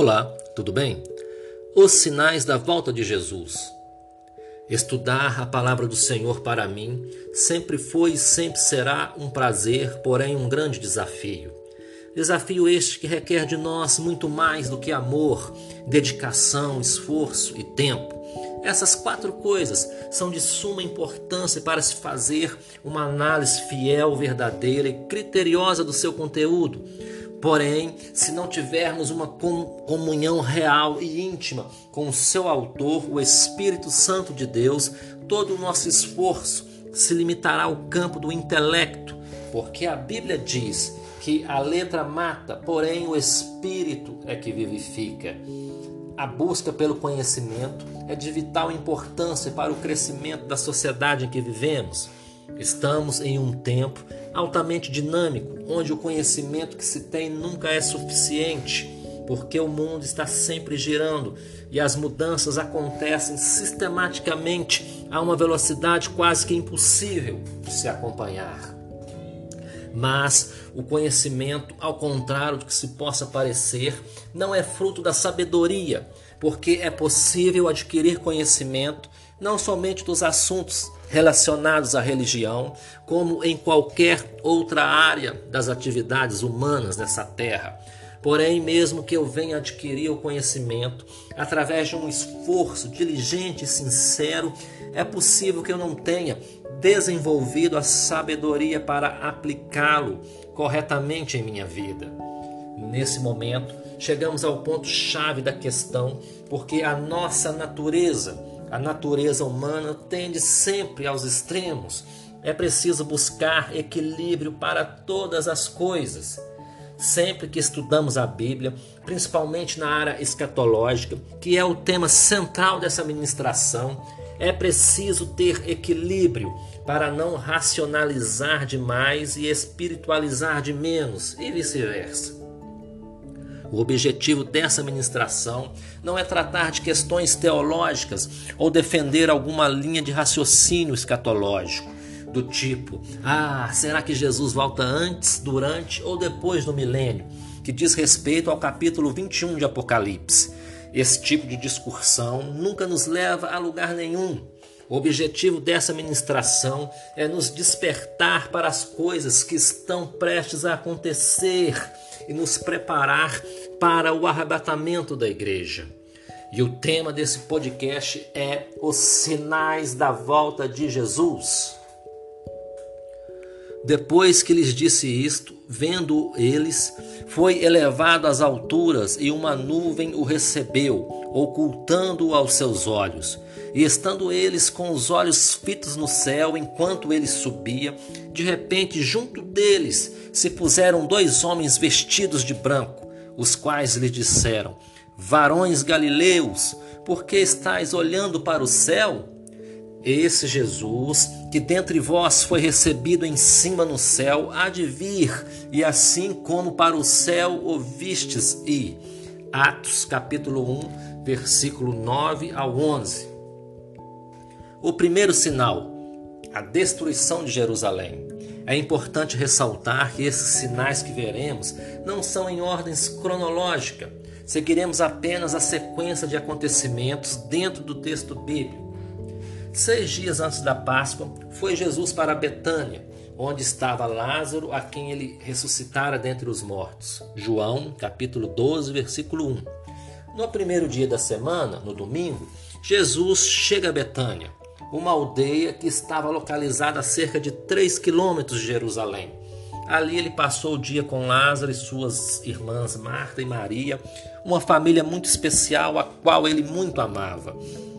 Olá, tudo bem? Os sinais da volta de Jesus. Estudar a palavra do Senhor para mim sempre foi e sempre será um prazer, porém um grande desafio. Desafio este que requer de nós muito mais do que amor, dedicação, esforço e tempo. Essas quatro coisas são de suma importância para se fazer uma análise fiel, verdadeira e criteriosa do seu conteúdo Porém, se não tivermos uma comunhão real e íntima com o seu autor, o Espírito Santo de Deus, todo o nosso esforço se limitará ao campo do intelecto, porque a Bíblia diz que a letra mata, porém o Espírito é que vivifica. A busca pelo conhecimento é de vital importância para o crescimento da sociedade em que vivemos. Estamos em um tempo altamente dinâmico, onde o conhecimento que se tem nunca é suficiente, porque o mundo está sempre girando e as mudanças acontecem sistematicamente a uma velocidade quase que impossível de se acompanhar. Mas o conhecimento, ao contrário do que se possa parecer, não é fruto da sabedoria, porque é possível adquirir conhecimento não somente dos assuntos relacionados à religião, como em qualquer outra área das atividades humanas nessa terra. Porém, mesmo que eu venha adquirir o conhecimento através de um esforço diligente e sincero, é possível que eu não tenha desenvolvido a sabedoria para aplicá-lo corretamente em minha vida. Nesse momento, chegamos ao ponto-chave da questão, porque a nossa natureza a natureza humana tende sempre aos extremos. É preciso buscar equilíbrio para todas as coisas. Sempre que estudamos a Bíblia, principalmente na área escatológica, que é o tema central dessa ministração, é preciso ter equilíbrio para não racionalizar demais e espiritualizar de menos, e vice-versa. O objetivo dessa ministração não é tratar de questões teológicas ou defender alguma linha de raciocínio escatológico, do tipo: ah, será que Jesus volta antes, durante ou depois do milênio? Que diz respeito ao capítulo 21 de Apocalipse. Esse tipo de discussão nunca nos leva a lugar nenhum. O objetivo dessa ministração é nos despertar para as coisas que estão prestes a acontecer e nos preparar para o arrebatamento da igreja. E o tema desse podcast é os sinais da volta de Jesus. Depois que lhes disse isto, vendo eles, foi elevado às alturas e uma nuvem o recebeu, ocultando-o aos seus olhos. E estando eles com os olhos fitos no céu enquanto ele subia, de repente junto deles se puseram dois homens vestidos de branco, os quais lhe disseram: Varões galileus, por que estáis olhando para o céu? Esse Jesus, que dentre vós foi recebido em cima no céu, há de vir, e assim como para o céu o vistes e Atos capítulo 1, versículo 9 ao 11. O primeiro sinal, a destruição de Jerusalém. É importante ressaltar que esses sinais que veremos não são em ordem cronológica. Seguiremos apenas a sequência de acontecimentos dentro do texto bíblico. Seis dias antes da Páscoa, foi Jesus para Betânia, onde estava Lázaro, a quem ele ressuscitara dentre os mortos. João, capítulo 12, versículo 1. No primeiro dia da semana, no domingo, Jesus chega a Betânia uma aldeia que estava localizada a cerca de 3 quilômetros de Jerusalém. Ali ele passou o dia com Lázaro e suas irmãs Marta e Maria, uma família muito especial a qual ele muito amava.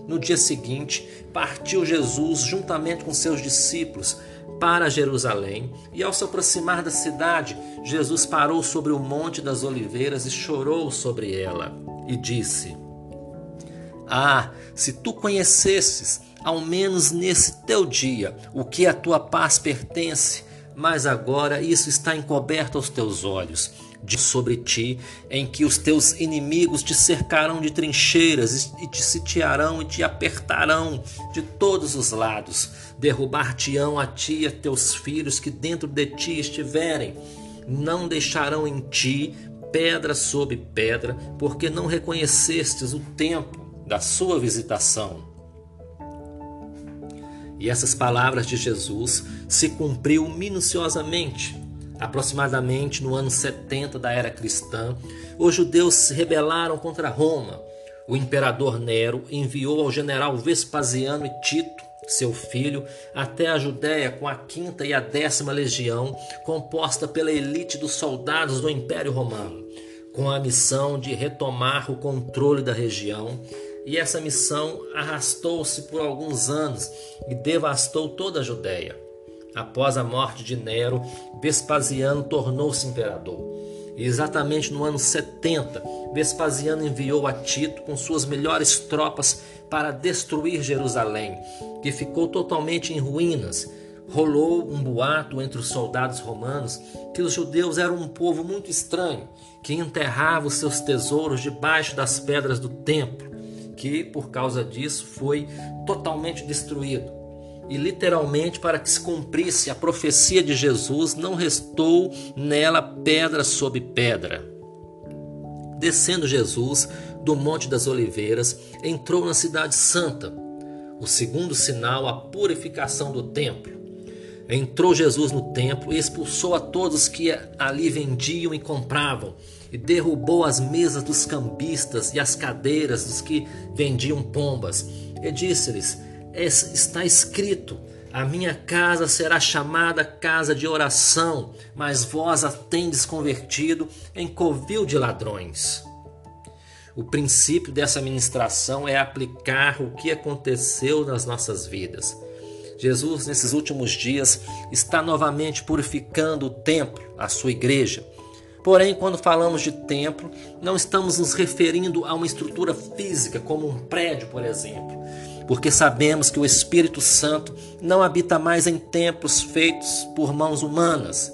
No dia seguinte, partiu Jesus juntamente com seus discípulos para Jerusalém, e ao se aproximar da cidade, Jesus parou sobre o Monte das Oliveiras e chorou sobre ela, e disse: Ah, se tu conhecesses ao menos nesse teu dia, o que a tua paz pertence, mas agora isso está encoberto aos teus olhos. De sobre ti, em que os teus inimigos te cercarão de trincheiras e te sitiarão e te apertarão de todos os lados, derrubar-te-ão a ti e a teus filhos que dentro de ti estiverem, não deixarão em ti pedra sobre pedra, porque não reconhecestes o tempo da sua visitação. E essas palavras de Jesus se cumpriu minuciosamente. Aproximadamente no ano 70 da era cristã, os judeus se rebelaram contra Roma. O imperador Nero enviou ao general Vespasiano e Tito seu filho, até a Judéia com a quinta e a décima legião, composta pela elite dos soldados do Império Romano, com a missão de retomar o controle da região. E essa missão arrastou-se por alguns anos e devastou toda a Judéia. Após a morte de Nero, Vespasiano tornou-se imperador. E exatamente no ano 70, Vespasiano enviou a Tito com suas melhores tropas para destruir Jerusalém, que ficou totalmente em ruínas. Rolou um boato entre os soldados romanos que os judeus eram um povo muito estranho, que enterrava os seus tesouros debaixo das pedras do templo, que por causa disso foi totalmente destruído. E literalmente, para que se cumprisse a profecia de Jesus, não restou nela pedra sobre pedra. Descendo Jesus do Monte das Oliveiras, entrou na Cidade Santa, o segundo sinal, a purificação do templo. Entrou Jesus no templo e expulsou a todos que ali vendiam e compravam, e derrubou as mesas dos cambistas e as cadeiras dos que vendiam pombas, e disse-lhes: Está escrito: A minha casa será chamada casa de oração, mas vós a tendes convertido em covil de ladrões. O princípio dessa ministração é aplicar o que aconteceu nas nossas vidas. Jesus, nesses últimos dias, está novamente purificando o templo, a sua igreja. Porém, quando falamos de templo, não estamos nos referindo a uma estrutura física, como um prédio, por exemplo, porque sabemos que o Espírito Santo não habita mais em templos feitos por mãos humanas.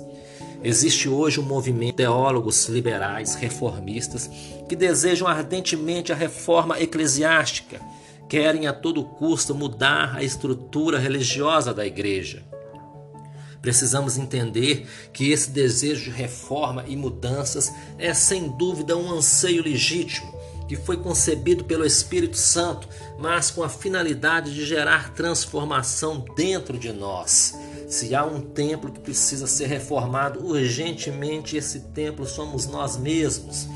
Existe hoje um movimento de teólogos liberais, reformistas, que desejam ardentemente a reforma eclesiástica, querem a todo custo mudar a estrutura religiosa da igreja. Precisamos entender que esse desejo de reforma e mudanças é sem dúvida um anseio legítimo que foi concebido pelo Espírito Santo, mas com a finalidade de gerar transformação dentro de nós. Se há um templo que precisa ser reformado urgentemente, esse templo somos nós mesmos.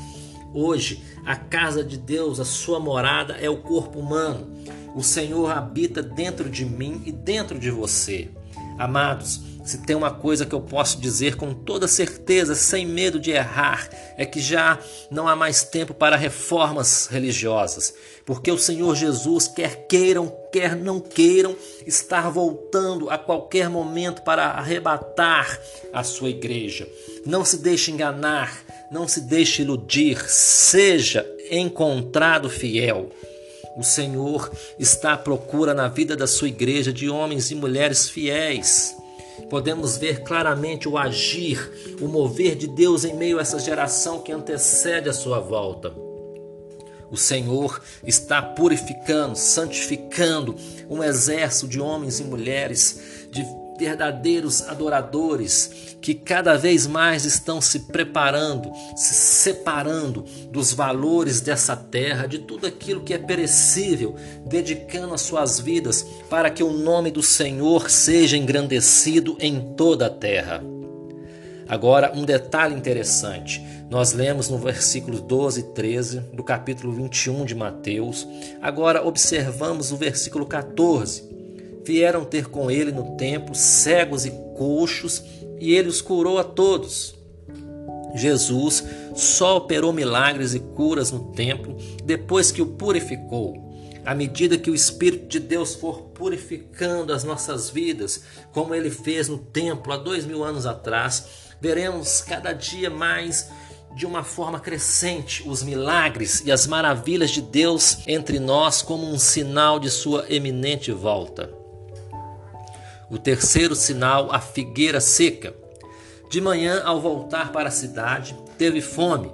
Hoje, a casa de Deus, a sua morada, é o corpo humano. O Senhor habita dentro de mim e dentro de você. Amados, se tem uma coisa que eu posso dizer com toda certeza, sem medo de errar, é que já não há mais tempo para reformas religiosas, porque o Senhor Jesus, quer queiram, quer não queiram, estar voltando a qualquer momento para arrebatar a sua igreja. Não se deixe enganar, não se deixe iludir, seja encontrado fiel. O Senhor está à procura na vida da sua igreja de homens e mulheres fiéis. Podemos ver claramente o agir, o mover de Deus em meio a essa geração que antecede a sua volta. O Senhor está purificando, santificando um exército de homens e mulheres, de verdadeiros adoradores que cada vez mais estão se preparando, se separando dos valores dessa terra, de tudo aquilo que é perecível, dedicando as suas vidas para que o nome do Senhor seja engrandecido em toda a terra. Agora, um detalhe interessante. Nós lemos no versículo 12 e 13 do capítulo 21 de Mateus. Agora, observamos o versículo 14 vieram ter com ele no templo cegos e coxos, e ele os curou a todos. Jesus só operou milagres e curas no templo depois que o purificou. À medida que o Espírito de Deus for purificando as nossas vidas, como ele fez no templo há dois mil anos atrás, veremos cada dia mais de uma forma crescente os milagres e as maravilhas de Deus entre nós como um sinal de sua eminente volta. O terceiro sinal, a figueira seca. De manhã, ao voltar para a cidade, teve fome.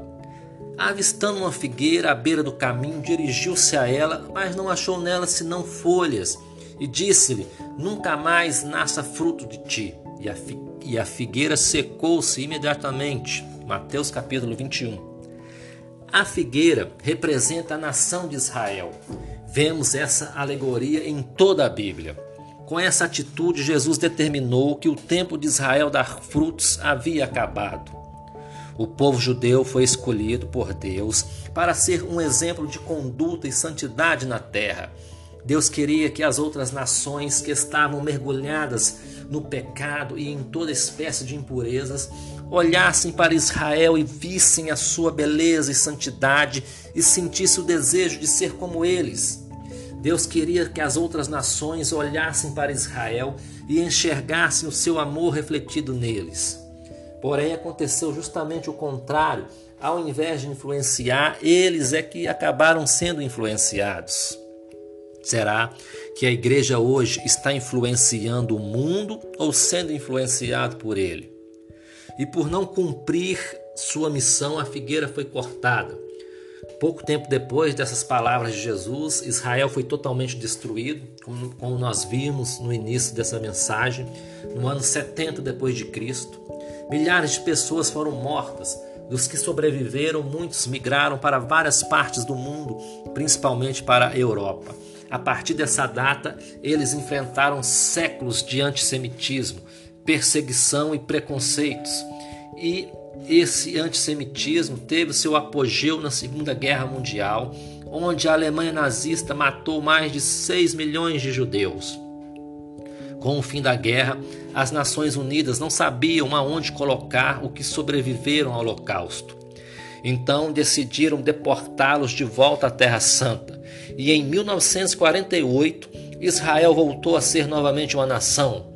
Avistando uma figueira à beira do caminho, dirigiu-se a ela, mas não achou nela senão folhas, e disse-lhe: Nunca mais nasça fruto de ti. E a, e a figueira secou-se imediatamente. Mateus capítulo 21. A figueira representa a nação de Israel. Vemos essa alegoria em toda a Bíblia. Com essa atitude, Jesus determinou que o tempo de Israel dar frutos havia acabado. O povo judeu foi escolhido por Deus para ser um exemplo de conduta e santidade na terra. Deus queria que as outras nações que estavam mergulhadas no pecado e em toda espécie de impurezas olhassem para Israel e vissem a sua beleza e santidade e sentissem o desejo de ser como eles. Deus queria que as outras nações olhassem para Israel e enxergassem o seu amor refletido neles. Porém, aconteceu justamente o contrário. Ao invés de influenciar, eles é que acabaram sendo influenciados. Será que a igreja hoje está influenciando o mundo ou sendo influenciado por ele? E por não cumprir sua missão, a figueira foi cortada. Pouco tempo depois dessas palavras de Jesus, Israel foi totalmente destruído, como, nós vimos no início dessa mensagem, no ano 70 depois de Cristo. Milhares de pessoas foram mortas. Dos que sobreviveram, muitos migraram para várias partes do mundo, principalmente para a Europa. A partir dessa data, eles enfrentaram séculos de antissemitismo, perseguição e preconceitos. E esse antissemitismo teve seu apogeu na Segunda Guerra Mundial, onde a Alemanha nazista matou mais de 6 milhões de judeus. Com o fim da guerra, as Nações Unidas não sabiam aonde colocar o que sobreviveram ao Holocausto. Então decidiram deportá-los de volta à Terra Santa. E em 1948, Israel voltou a ser novamente uma nação.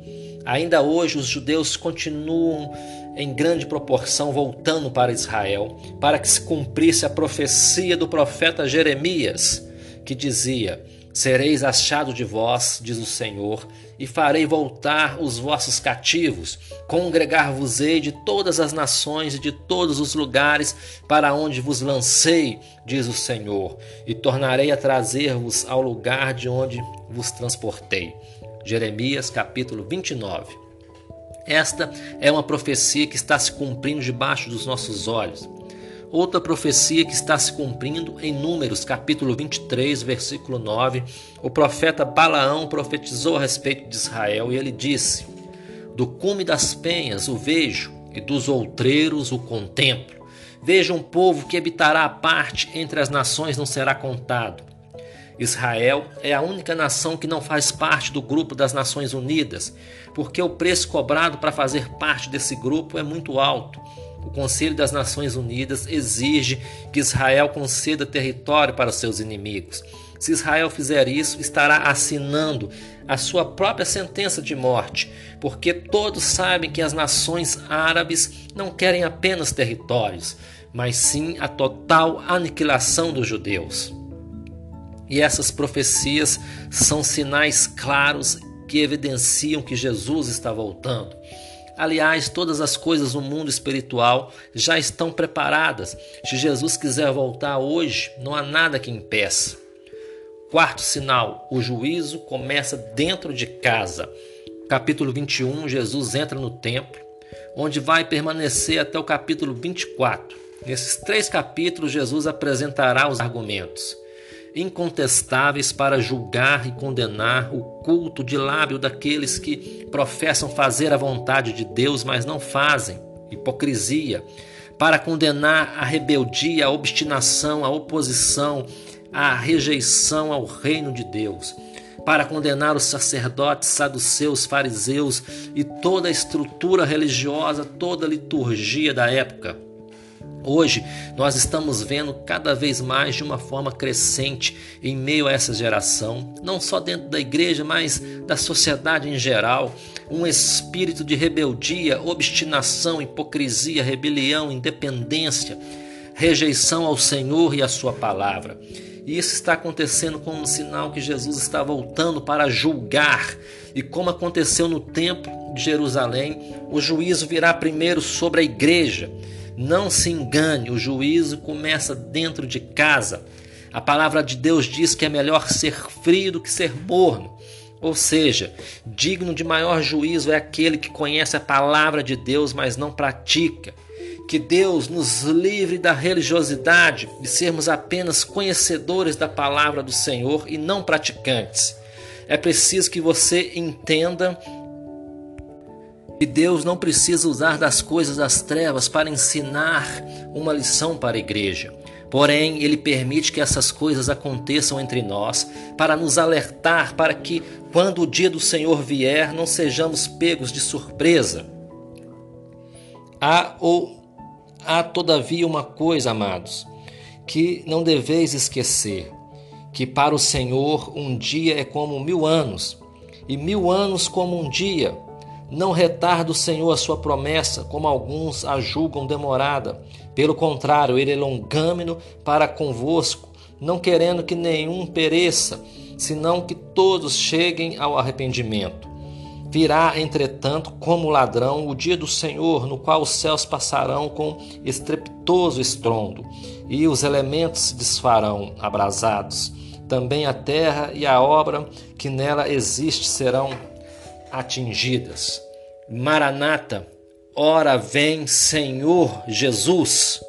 Ainda hoje, os judeus continuam em grande proporção voltando para Israel, para que se cumprisse a profecia do profeta Jeremias, que dizia: Sereis achado de vós, diz o Senhor, e farei voltar os vossos cativos. Congregar-vos-ei de todas as nações e de todos os lugares para onde vos lancei, diz o Senhor, e tornarei a trazer-vos ao lugar de onde vos transportei. Jeremias capítulo 29. Esta é uma profecia que está se cumprindo debaixo dos nossos olhos. Outra profecia que está se cumprindo em Números, capítulo 23, versículo 9, o profeta Balaão profetizou a respeito de Israel e ele disse: Do cume das penhas o vejo, e dos outreiros o contemplo. Veja um povo que habitará a parte entre as nações não será contado. Israel é a única nação que não faz parte do grupo das Nações Unidas, porque o preço cobrado para fazer parte desse grupo é muito alto. O Conselho das Nações Unidas exige que Israel conceda território para seus inimigos. Se Israel fizer isso, estará assinando a sua própria sentença de morte, porque todos sabem que as nações árabes não querem apenas territórios, mas sim a total aniquilação dos judeus. E essas profecias são sinais claros que evidenciam que Jesus está voltando. Aliás, todas as coisas no mundo espiritual já estão preparadas. Se Jesus quiser voltar hoje, não há nada que impeça. Quarto sinal: o juízo começa dentro de casa. Capítulo 21, Jesus entra no templo, onde vai permanecer até o capítulo 24. Nesses três capítulos, Jesus apresentará os argumentos incontestáveis para julgar e condenar o culto de lábio daqueles que professam fazer a vontade de Deus, mas não fazem, hipocrisia, para condenar a rebeldia, a obstinação, a oposição, a rejeição ao reino de Deus, para condenar os sacerdotes, saduceus, fariseus e toda a estrutura religiosa, toda a liturgia da época Hoje nós estamos vendo cada vez mais de uma forma crescente em meio a essa geração, não só dentro da igreja, mas da sociedade em geral, um espírito de rebeldia, obstinação, hipocrisia, rebelião, independência, rejeição ao Senhor e à sua palavra. E isso está acontecendo como um sinal que Jesus está voltando para julgar. E como aconteceu no templo de Jerusalém, o juízo virá primeiro sobre a igreja não se engane, o juízo começa dentro de casa. A palavra de Deus diz que é melhor ser frio do que ser morno. Ou seja, digno de maior juízo é aquele que conhece a palavra de Deus, mas não pratica. Que Deus nos livre da religiosidade, de sermos apenas conhecedores da palavra do Senhor e não praticantes. É preciso que você entenda que Deus não precisa usar das coisas das trevas para ensinar uma lição para a igreja. Porém, Ele permite que essas coisas aconteçam entre nós para nos alertar para que, quando o dia do Senhor vier, não sejamos pegos de surpresa. Há, ou, há todavia uma coisa, amados, que não deveis esquecer: que para o Senhor um dia é como mil anos, e mil anos como um dia. Não retarda o Senhor a sua promessa, como alguns a julgam demorada. Pelo contrário, ele é longâmino para convosco, não querendo que nenhum pereça, senão que todos cheguem ao arrependimento. Virá, entretanto, como ladrão o dia do Senhor, no qual os céus passarão com estrepitoso estrondo, e os elementos se desfarão abrasados. Também a terra e a obra que nela existe serão atingidas. Maranata, ora vem Senhor Jesus.